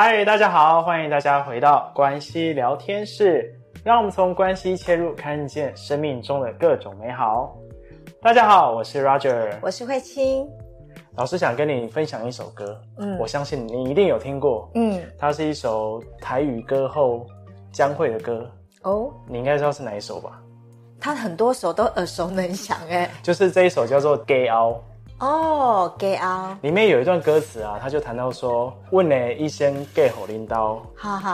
嗨，大家好，欢迎大家回到关系聊天室，让我们从关系切入，看见生命中的各种美好。大家好，我是 Roger，我是慧清。老师想跟你分享一首歌，嗯，我相信你一定有听过，嗯，它是一首台语歌后江蕙的歌，哦，你应该知道是哪一首吧？他很多首都耳熟能详，哎，就是这一首叫做《假后》。哦，，gay 啊里面有一段歌词啊，他就谈到说：“问的一生给好领导，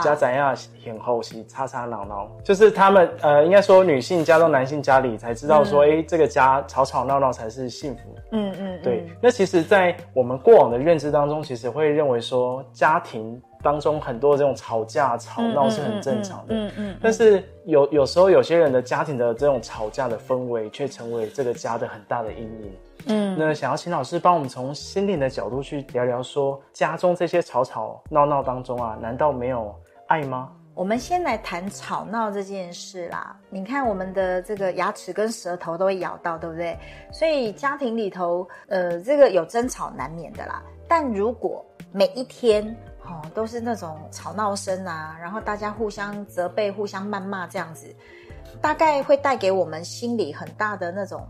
家怎样很后是吵吵闹闹，就是他们呃，应该说女性嫁到男性家里才知道说，哎、嗯欸，这个家吵吵闹闹才是幸福。嗯”嗯嗯，对。那其实，在我们过往的认知当中，其实会认为说，家庭当中很多这种吵架吵闹是很正常的。嗯嗯，嗯，嗯，嗯。但是有有时候有些人的家庭的这种吵架的氛围，却成为这个家的很大的阴影。嗯，那想要请老师帮我们从心灵的角度去聊聊，说家中这些吵吵闹闹当中啊，难道没有爱吗？我们先来谈吵闹这件事啦。你看，我们的这个牙齿跟舌头都会咬到，对不对？所以家庭里头，呃，这个有争吵难免的啦。但如果每一天哦都是那种吵闹声啊，然后大家互相责备、互相谩骂这样子，大概会带给我们心里很大的那种。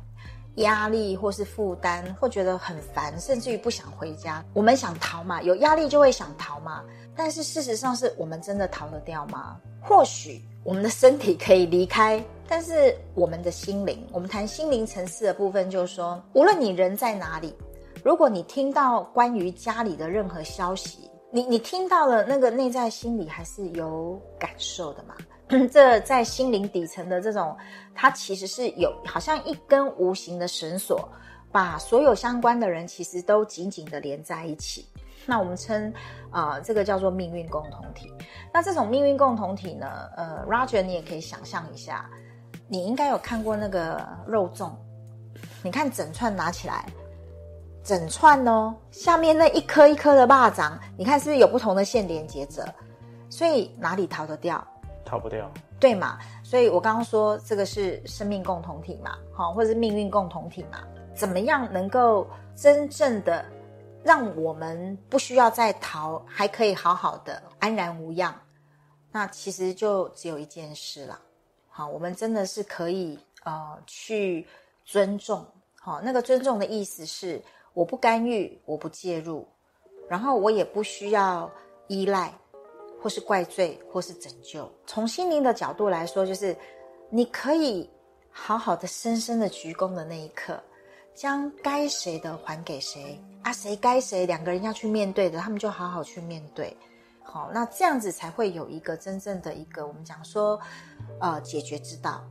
压力或是负担，或觉得很烦，甚至于不想回家。我们想逃嘛，有压力就会想逃嘛。但是事实上，是我们真的逃得掉吗？或许我们的身体可以离开，但是我们的心灵，我们谈心灵层次的部分，就是说，无论你人在哪里，如果你听到关于家里的任何消息，你你听到了，那个内在心里还是有感受的嘛？这在心灵底层的这种，它其实是有好像一根无形的绳索，把所有相关的人其实都紧紧的连在一起。那我们称啊、呃，这个叫做命运共同体。那这种命运共同体呢，呃，Roger，你也可以想象一下，你应该有看过那个肉粽，你看整串拿起来，整串哦，下面那一颗一颗的蚂蚱，你看是不是有不同的线连接着？所以哪里逃得掉？逃不掉，对嘛？所以我刚刚说这个是生命共同体嘛，好，或者是命运共同体嘛？怎么样能够真正的让我们不需要再逃，还可以好好的安然无恙？那其实就只有一件事了，好，我们真的是可以呃去尊重，好，那个尊重的意思是我不干预，我不介入，然后我也不需要依赖。或是怪罪，或是拯救。从心灵的角度来说，就是你可以好好的、深深的鞠躬的那一刻，将该谁的还给谁啊？谁该谁，两个人要去面对的，他们就好好去面对。好，那这样子才会有一个真正的一个我们讲说，呃，解决之道，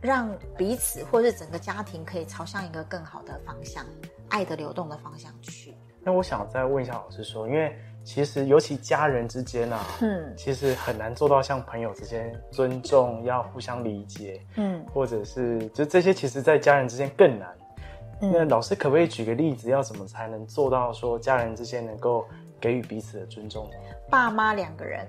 让彼此或是整个家庭可以朝向一个更好的方向，爱的流动的方向去。那我想再问一下老师说，因为。其实，尤其家人之间啊，嗯，其实很难做到像朋友之间尊重，要互相理解，嗯，或者是就这些，其实，在家人之间更难。嗯，那老师可不可以举个例子，要怎么才能做到说家人之间能够给予彼此的尊重呢？爸妈两个人，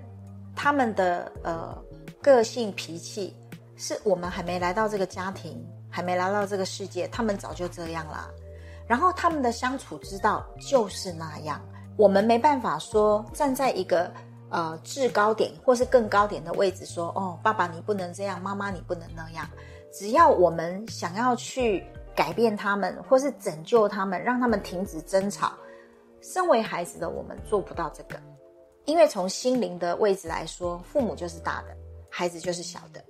他们的呃个性脾气，是我们还没来到这个家庭，还没来到这个世界，他们早就这样啦。然后他们的相处之道就是那样。我们没办法说站在一个呃制高点或是更高点的位置说哦，爸爸你不能这样，妈妈你不能那样。只要我们想要去改变他们，或是拯救他们，让他们停止争吵，身为孩子的我们做不到这个，因为从心灵的位置来说，父母就是大的，孩子就是小的，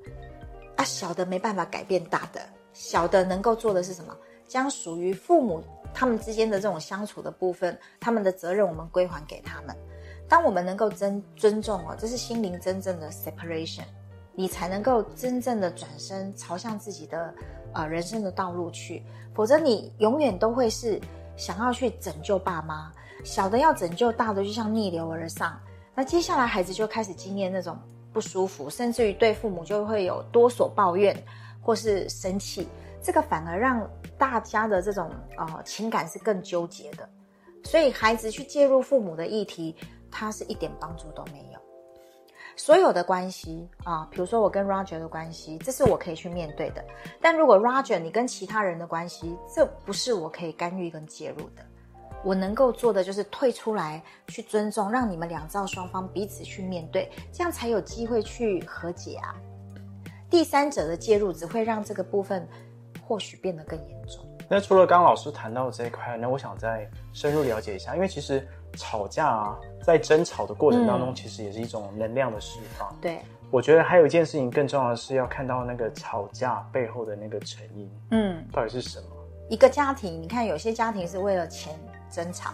啊，小的没办法改变大的，小的能够做的是什么？将属于父母。他们之间的这种相处的部分，他们的责任我们归还给他们。当我们能够尊尊重哦，这是心灵真正的 separation，你才能够真正的转身朝向自己的呃人生的道路去。否则，你永远都会是想要去拯救爸妈，小的要拯救，大的就像逆流而上。那接下来孩子就开始经验那种不舒服，甚至于对父母就会有多所抱怨或是生气。这个反而让大家的这种呃情感是更纠结的。所以，孩子去介入父母的议题，他是一点帮助都没有。所有的关系啊，比如说我跟 Roger 的关系，这是我可以去面对的。但如果 Roger 你跟其他人的关系，这不是我可以干预跟介入的。我能够做的就是退出来，去尊重，让你们两造双方彼此去面对，这样才有机会去和解啊。第三者的介入只会让这个部分或许变得更严重。那除了刚刚老师谈到的这一块，那我想再深入了解一下，因为其实吵架啊，在争吵的过程当中，其实也是一种能量的释放。嗯、对，我觉得还有一件事情更重要的是要看到那个吵架背后的那个成因，嗯，到底是什么？一个家庭，你看有些家庭是为了钱争吵，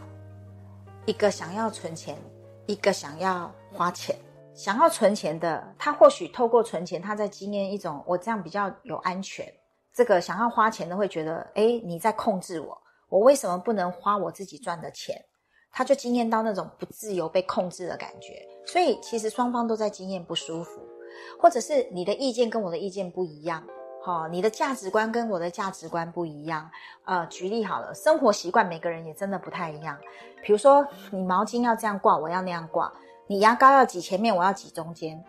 一个想要存钱，一个想要花钱。想要存钱的，他或许透过存钱，他在经验一种我这样比较有安全。这个想要花钱的会觉得，诶，你在控制我，我为什么不能花我自己赚的钱？他就经验到那种不自由、被控制的感觉，所以其实双方都在经验不舒服，或者是你的意见跟我的意见不一样，哈，你的价值观跟我的价值观不一样。呃，举例好了，生活习惯每个人也真的不太一样。比如说，你毛巾要这样挂，我要那样挂；你牙膏要挤前面，我要挤中间。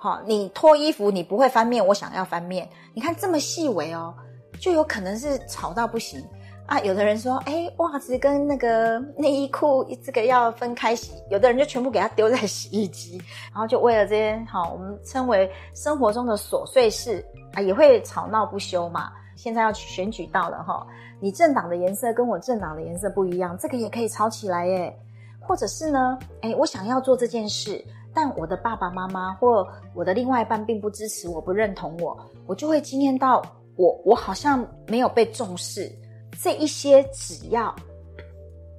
好，你脱衣服你不会翻面，我想要翻面。你看这么细微哦，就有可能是吵到不行。啊，有的人说，哎，袜子跟那个内衣裤这个要分开洗，有的人就全部给它丢在洗衣机，然后就为了这些，好，我们称为生活中的琐碎事啊，也会吵闹不休嘛。现在要选举到了哈，你政党的颜色跟我政党的颜色不一样，这个也可以吵起来耶。或者是呢，哎，我想要做这件事，但我的爸爸妈妈或我的另外一半并不支持我，不认同我，我就会经验到我我好像没有被重视。这一些只要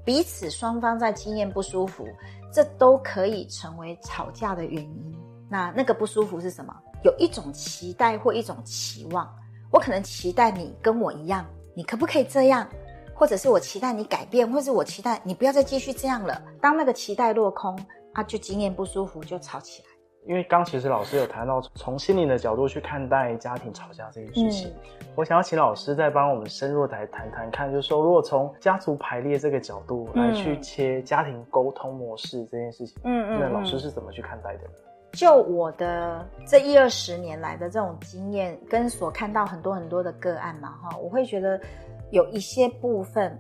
彼此双方在经验不舒服，这都可以成为吵架的原因。那那个不舒服是什么？有一种期待或一种期望，我可能期待你跟我一样，你可不可以这样？或者是我期待你改变，或者是我期待你不要再继续这样了。当那个期待落空，啊，就经验不舒服，就吵起来。因为刚其实老师有谈到从心理的角度去看待家庭吵架这件事情，嗯、我想要请老师再帮我们深入来谈谈看，就是说如果从家族排列这个角度来去切家庭沟通模式这件事情，嗯嗯，那老师是怎么去看待的？就我的这一二十年来的这种经验，跟所看到很多很多的个案嘛，哈，我会觉得有一些部分，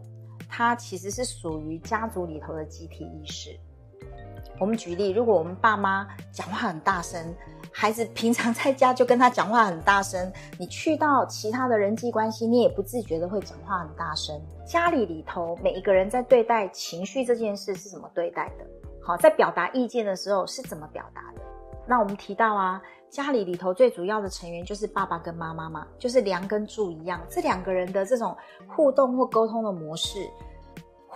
它其实是属于家族里头的集体意识。我们举例，如果我们爸妈讲话很大声，孩子平常在家就跟他讲话很大声，你去到其他的人际关系，你也不自觉的会讲话很大声。家里里头每一个人在对待情绪这件事是怎么对待的？好，在表达意见的时候是怎么表达的？那我们提到啊，家里里头最主要的成员就是爸爸跟妈妈嘛，就是梁跟柱一样，这两个人的这种互动或沟通的模式。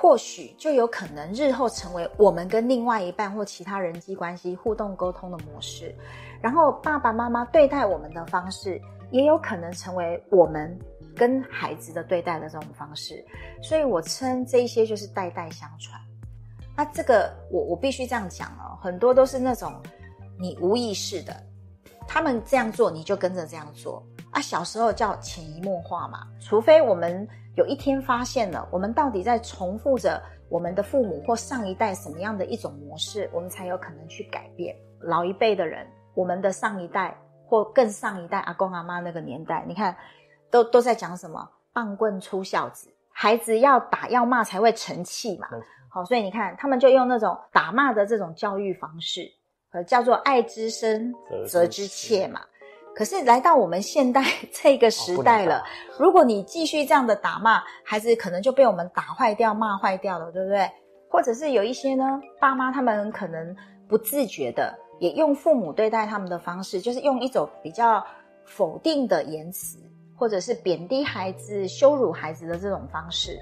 或许就有可能日后成为我们跟另外一半或其他人际关系互动沟通的模式，然后爸爸妈妈对待我们的方式，也有可能成为我们跟孩子的对待的这种方式。所以我称这一些就是代代相传。那这个我我必须这样讲哦，很多都是那种你无意识的，他们这样做你就跟着这样做啊。小时候叫潜移默化嘛，除非我们。有一天发现了，我们到底在重复着我们的父母或上一代什么样的一种模式，我们才有可能去改变。老一辈的人，我们的上一代或更上一代，阿公阿妈那个年代，你看，都都在讲什么？棒棍出孝子，孩子要打要骂才会成器嘛。好，所以你看，他们就用那种打骂的这种教育方式，呃，叫做爱之深，责之切嘛。可是来到我们现代 这个时代了，如果你继续这样的打骂，孩子可能就被我们打坏掉、骂坏掉了，对不对？或者是有一些呢，爸妈他们可能不自觉的也用父母对待他们的方式，就是用一种比较否定的言辞，或者是贬低孩子、羞辱孩子的这种方式。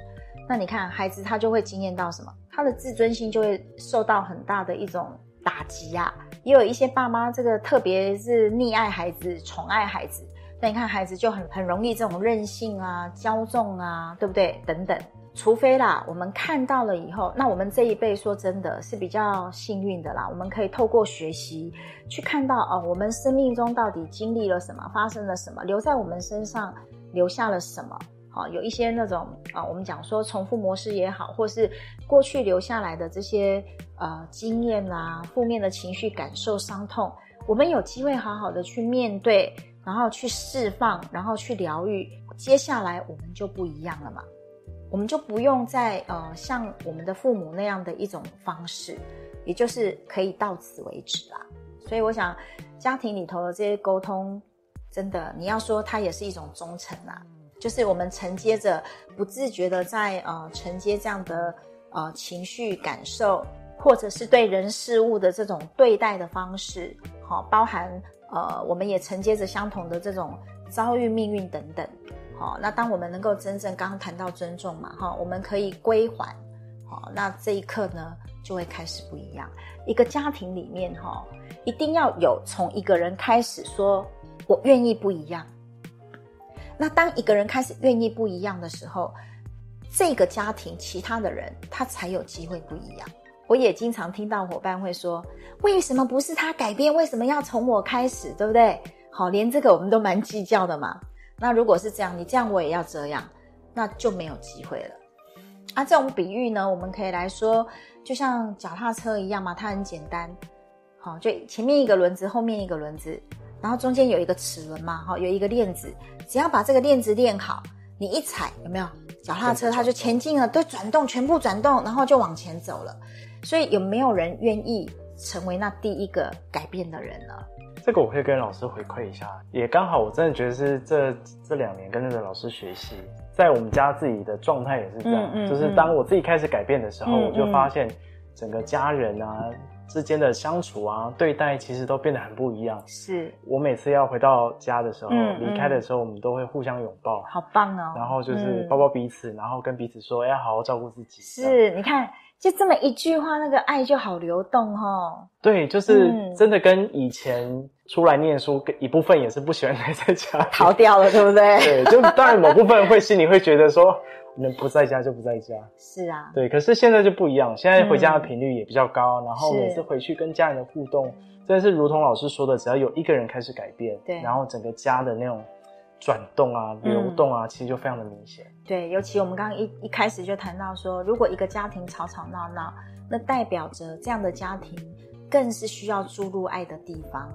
那你看，孩子他就会经验到什么？他的自尊心就会受到很大的一种打击啊，也有一些爸妈这个特别是溺爱孩子、宠爱孩子，那你看孩子就很很容易这种任性啊、骄纵啊，对不对？等等。除非啦，我们看到了以后，那我们这一辈说真的是比较幸运的啦，我们可以透过学习去看到哦，我们生命中到底经历了什么，发生了什么，留在我们身上留下了什么。好，有一些那种啊，我们讲说重复模式也好，或是过去留下来的这些呃经验啦、负面的情绪、感受、伤痛，我们有机会好好的去面对，然后去释放，然后去疗愈，接下来我们就不一样了嘛。我们就不用再呃像我们的父母那样的一种方式，也就是可以到此为止啦。所以我想，家庭里头的这些沟通，真的你要说它也是一种忠诚啊，就是我们承接着不自觉的在呃承接这样的呃情绪感受，或者是对人事物的这种对待的方式，好，包含呃我们也承接着相同的这种遭遇命运等等。好，那当我们能够真正刚刚谈到尊重嘛，哈，我们可以归还，好，那这一刻呢就会开始不一样。一个家庭里面，哈，一定要有从一个人开始说，我愿意不一样。那当一个人开始愿意不一样的时候，这个家庭其他的人他才有机会不一样。我也经常听到伙伴会说，为什么不是他改变？为什么要从我开始？对不对？好，连这个我们都蛮计较的嘛。那如果是这样，你这样我也要这样，那就没有机会了。啊，这种比喻呢，我们可以来说，就像脚踏车一样嘛，它很简单，好，就前面一个轮子，后面一个轮子，然后中间有一个齿轮嘛，哈，有一个链子，只要把这个链子练好，你一踩，有没有？脚踏车它就前进了，都转动，全部转动，然后就往前走了。所以有没有人愿意成为那第一个改变的人呢？这个我可以跟老师回馈一下，也刚好我真的觉得是这这两年跟那个老师学习，在我们家自己的状态也是这样，嗯嗯嗯、就是当我自己开始改变的时候，我就发现整个家人啊之间的相处啊对待其实都变得很不一样。是我每次要回到家的时候，离开的时候，我们都会互相拥抱，好棒哦。然后就是抱抱彼此，嗯、然后跟彼此说要好好照顾自己。是，你看。就这么一句话，那个爱就好流动哦。对，就是真的跟以前出来念书，跟一部分也是不喜欢待在家，逃掉了，对不对？对，就当然某部分会心里会觉得说，能不在家就不在家。是啊。对，可是现在就不一样，现在回家的频率也比较高，然后每次回去跟家人的互动，真的是如同老师说的，只要有一个人开始改变，对，然后整个家的那种。转动啊，流动啊，嗯、其实就非常的明显。对，尤其我们刚刚一一开始就谈到说，如果一个家庭吵吵闹闹，那代表着这样的家庭更是需要注入爱的地方。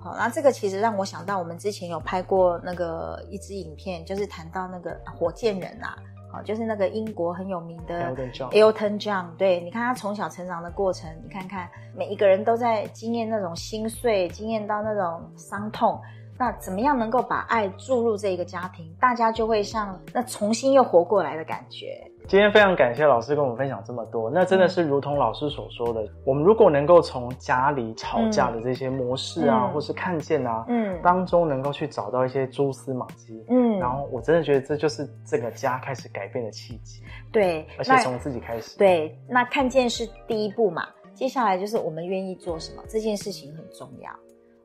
好，那这个其实让我想到，我们之前有拍过那个一支影片，就是谈到那个火箭人啊，好，就是那个英国很有名的 Elton John。对，你看他从小成长的过程，你看看每一个人都在经验那种心碎，经验到那种伤痛。那怎么样能够把爱注入这一个家庭，大家就会像那重新又活过来的感觉。今天非常感谢老师跟我们分享这么多，那真的是如同老师所说的，嗯、我们如果能够从家里吵架的这些模式啊，嗯、或是看见啊，嗯，当中能够去找到一些蛛丝马迹，嗯，然后我真的觉得这就是这个家开始改变的契机。对，而且从自己开始。对，那看见是第一步嘛，接下来就是我们愿意做什么，这件事情很重要。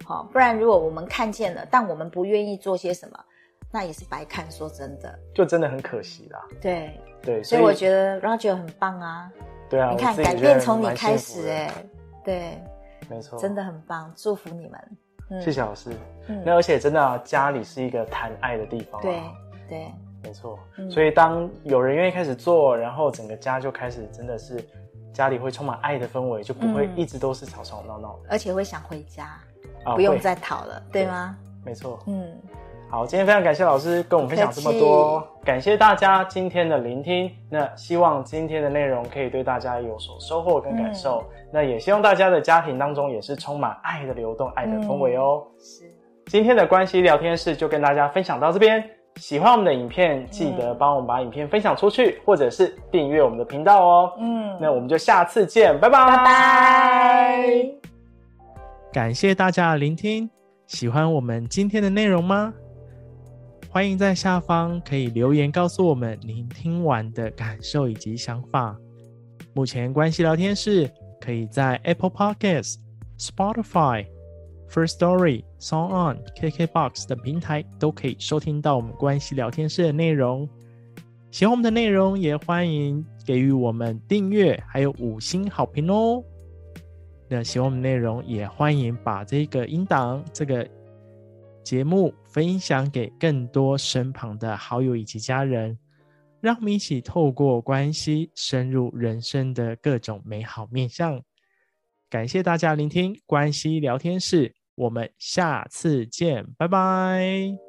好，不然如果我们看见了，但我们不愿意做些什么，那也是白看。说真的，就真的很可惜啦。对对，所以我觉得 Roger 很棒啊。对啊，你看改变从你开始，哎，对，没错，真的很棒，祝福你们。嗯，谢谢老师。嗯，那而且真的啊，家里是一个谈爱的地方。对对，没错。所以当有人愿意开始做，然后整个家就开始真的是家里会充满爱的氛围，就不会一直都是吵吵闹闹，而且会想回家。不用再讨了，对，对吗？没错。嗯，好，今天非常感谢老师跟我们分享这么多，感谢大家今天的聆听。那希望今天的内容可以对大家有所收获跟感受。嗯、那也希望大家的家庭当中也是充满爱的流动、爱的氛围哦。是。今天的关系聊天室就跟大家分享到这边。喜欢我们的影片，记得帮我们把影片分享出去，嗯、或者是订阅我们的频道哦。嗯，那我们就下次见，拜拜，拜拜。感谢大家的聆听，喜欢我们今天的内容吗？欢迎在下方可以留言告诉我们您听完的感受以及想法。目前关系聊天室可以在 Apple Podcasts、Spotify、First Story、Song On、KKBox 等平台都可以收听到我们关系聊天室的内容。喜欢我们的内容，也欢迎给予我们订阅，还有五星好评哦。那喜欢我们内容，也欢迎把这个音档、这个节目分享给更多身旁的好友以及家人。让我们一起透过关系深入人生的各种美好面向。感谢大家聆听关系聊天室，我们下次见，拜拜。